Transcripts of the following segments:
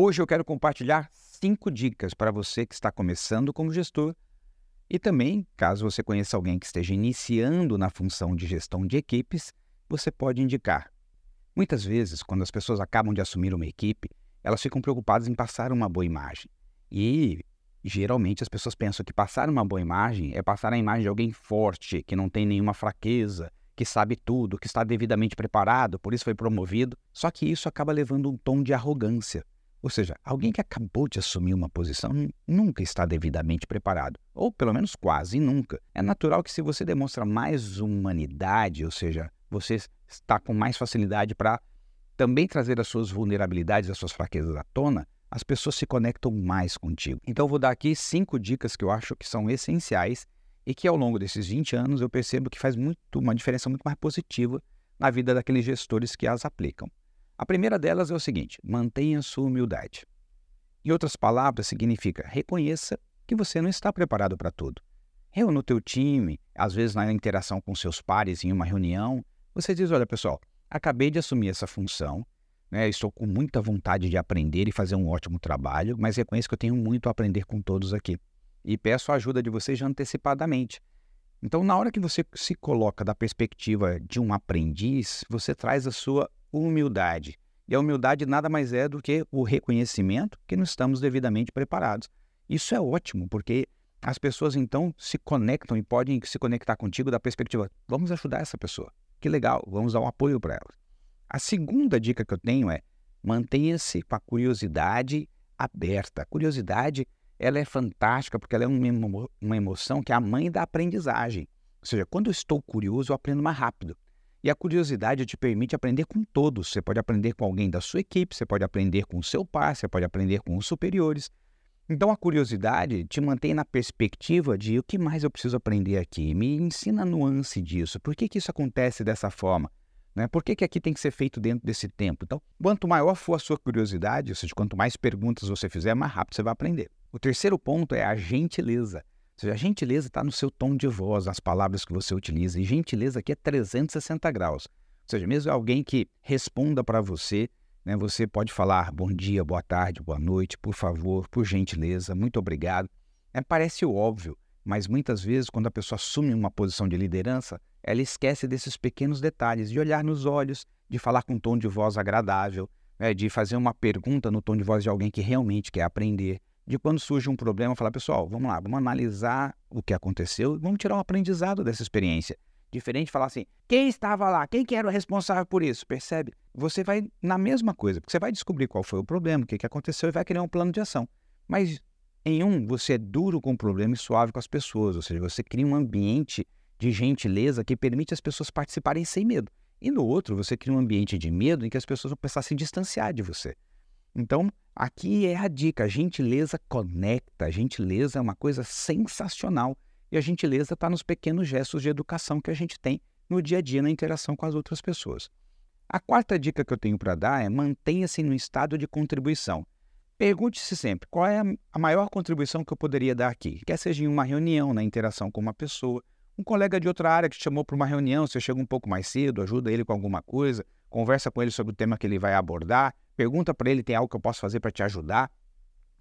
Hoje eu quero compartilhar cinco dicas para você que está começando como gestor e também, caso você conheça alguém que esteja iniciando na função de gestão de equipes, você pode indicar. Muitas vezes, quando as pessoas acabam de assumir uma equipe, elas ficam preocupadas em passar uma boa imagem. E geralmente as pessoas pensam que passar uma boa imagem é passar a imagem de alguém forte, que não tem nenhuma fraqueza, que sabe tudo, que está devidamente preparado, por isso foi promovido. Só que isso acaba levando um tom de arrogância. Ou seja, alguém que acabou de assumir uma posição nunca está devidamente preparado, ou pelo menos quase nunca. É natural que se você demonstra mais humanidade, ou seja, você está com mais facilidade para também trazer as suas vulnerabilidades, as suas fraquezas à tona, as pessoas se conectam mais contigo. Então eu vou dar aqui cinco dicas que eu acho que são essenciais e que ao longo desses 20 anos eu percebo que faz muito, uma diferença muito mais positiva na vida daqueles gestores que as aplicam. A primeira delas é o seguinte: mantenha sua humildade. Em outras palavras, significa reconheça que você não está preparado para tudo. Eu no teu time, às vezes na interação com seus pares em uma reunião, você diz: olha pessoal, acabei de assumir essa função, né, estou com muita vontade de aprender e fazer um ótimo trabalho, mas reconheço que eu tenho muito a aprender com todos aqui. E peço a ajuda de vocês já antecipadamente. Então, na hora que você se coloca da perspectiva de um aprendiz, você traz a sua humildade. E a humildade nada mais é do que o reconhecimento que não estamos devidamente preparados. Isso é ótimo, porque as pessoas então se conectam e podem se conectar contigo da perspectiva: vamos ajudar essa pessoa. Que legal, vamos dar um apoio para ela. A segunda dica que eu tenho é mantenha-se com a curiosidade aberta. A curiosidade ela é fantástica porque ela é uma, emoção que é a mãe da aprendizagem. Ou seja, quando eu estou curioso, eu aprendo mais rápido. E a curiosidade te permite aprender com todos. Você pode aprender com alguém da sua equipe, você pode aprender com o seu pai, você pode aprender com os superiores. Então a curiosidade te mantém na perspectiva de o que mais eu preciso aprender aqui. Me ensina a nuance disso. Por que, que isso acontece dessa forma? Né? Por que, que aqui tem que ser feito dentro desse tempo? Então, quanto maior for a sua curiosidade, ou seja, quanto mais perguntas você fizer, mais rápido você vai aprender. O terceiro ponto é a gentileza. Seja, a gentileza está no seu tom de voz, nas palavras que você utiliza. E gentileza aqui é 360 graus. Ou seja, mesmo alguém que responda para você, né, você pode falar bom dia, boa tarde, boa noite, por favor, por gentileza, muito obrigado. É, parece óbvio, mas muitas vezes, quando a pessoa assume uma posição de liderança, ela esquece desses pequenos detalhes, de olhar nos olhos, de falar com um tom de voz agradável, né, de fazer uma pergunta no tom de voz de alguém que realmente quer aprender, de quando surge um problema, falar, pessoal, vamos lá, vamos analisar o que aconteceu e vamos tirar um aprendizado dessa experiência. Diferente de falar assim, quem estava lá, quem que era o responsável por isso, percebe? Você vai na mesma coisa, porque você vai descobrir qual foi o problema, o que, que aconteceu e vai criar um plano de ação. Mas em um, você é duro com o problema e suave com as pessoas, ou seja, você cria um ambiente de gentileza que permite as pessoas participarem sem medo. E no outro, você cria um ambiente de medo em que as pessoas vão começar a se distanciar de você. Então, aqui é a dica: a gentileza conecta, a gentileza é uma coisa sensacional. E a gentileza está nos pequenos gestos de educação que a gente tem no dia a dia na interação com as outras pessoas. A quarta dica que eu tenho para dar é mantenha-se no estado de contribuição. Pergunte-se sempre qual é a maior contribuição que eu poderia dar aqui, quer seja em uma reunião, na interação com uma pessoa, um colega de outra área que te chamou para uma reunião, você chega um pouco mais cedo, ajuda ele com alguma coisa, conversa com ele sobre o tema que ele vai abordar, pergunta para ele tem algo que eu posso fazer para te ajudar,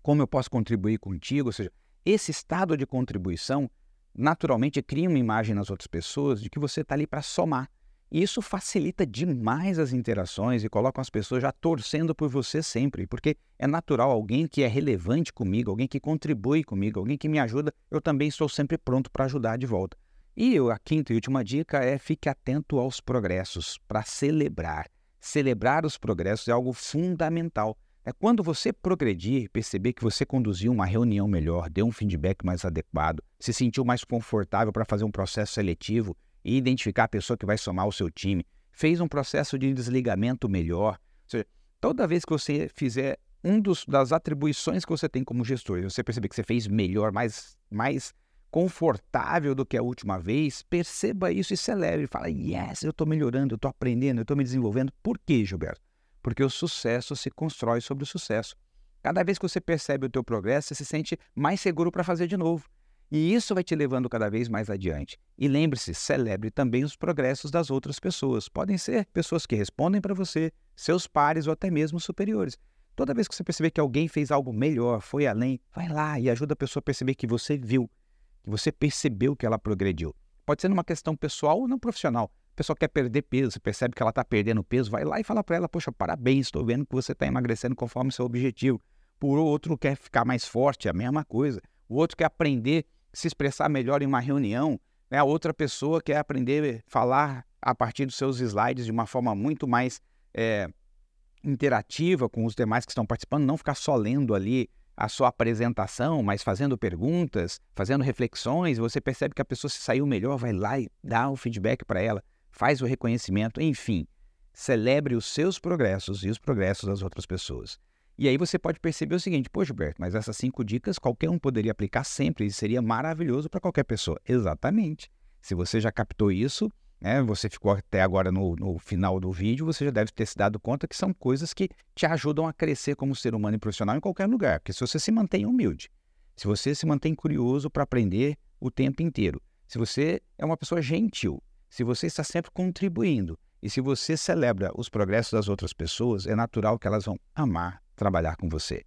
como eu posso contribuir contigo, ou seja, esse estado de contribuição naturalmente cria uma imagem nas outras pessoas de que você está ali para somar. E isso facilita demais as interações e coloca as pessoas já torcendo por você sempre, porque é natural alguém que é relevante comigo, alguém que contribui comigo, alguém que me ajuda, eu também estou sempre pronto para ajudar de volta. E a quinta e última dica é fique atento aos progressos para celebrar. Celebrar os progressos é algo fundamental. É quando você progredir, perceber que você conduziu uma reunião melhor, deu um feedback mais adequado, se sentiu mais confortável para fazer um processo seletivo e identificar a pessoa que vai somar ao seu time, fez um processo de desligamento melhor. Ou seja, toda vez que você fizer um dos, das atribuições que você tem como gestor, você perceber que você fez melhor, mais, mais confortável do que a última vez, perceba isso e celebre. Fala, yes, eu estou melhorando, eu estou aprendendo, eu estou me desenvolvendo. Por quê, Gilberto? Porque o sucesso se constrói sobre o sucesso. Cada vez que você percebe o teu progresso, você se sente mais seguro para fazer de novo. E isso vai te levando cada vez mais adiante. E lembre-se, celebre também os progressos das outras pessoas. Podem ser pessoas que respondem para você, seus pares ou até mesmo superiores. Toda vez que você perceber que alguém fez algo melhor, foi além, vai lá e ajuda a pessoa a perceber que você viu, que você percebeu que ela progrediu. Pode ser numa questão pessoal ou não profissional. A pessoa quer perder peso, percebe que ela está perdendo peso, vai lá e fala para ela: Poxa, parabéns, estou vendo que você está emagrecendo conforme seu objetivo. Por outro, quer ficar mais forte, a mesma coisa. O outro quer aprender a se expressar melhor em uma reunião. Né? A outra pessoa quer aprender a falar a partir dos seus slides de uma forma muito mais é, interativa com os demais que estão participando, não ficar só lendo ali a sua apresentação, mas fazendo perguntas, fazendo reflexões, você percebe que a pessoa se saiu melhor, vai lá e dá o feedback para ela, faz o reconhecimento, enfim, celebre os seus progressos e os progressos das outras pessoas. E aí você pode perceber o seguinte, pô Gilberto, mas essas cinco dicas qualquer um poderia aplicar sempre e seria maravilhoso para qualquer pessoa. Exatamente. Se você já captou isso, né, você ficou até agora no, no, final do vídeo, você já deve ter se dado conta que são coisas que te ajudam a crescer como ser humano e profissional em qualquer lugar. Porque se você se mantém humilde, se você se mantém curioso para aprender o tempo inteiro, se você é uma pessoa gentil, se você está sempre contribuindo e se você celebra os progressos das outras pessoas, é natural que elas vão amar trabalhar com você.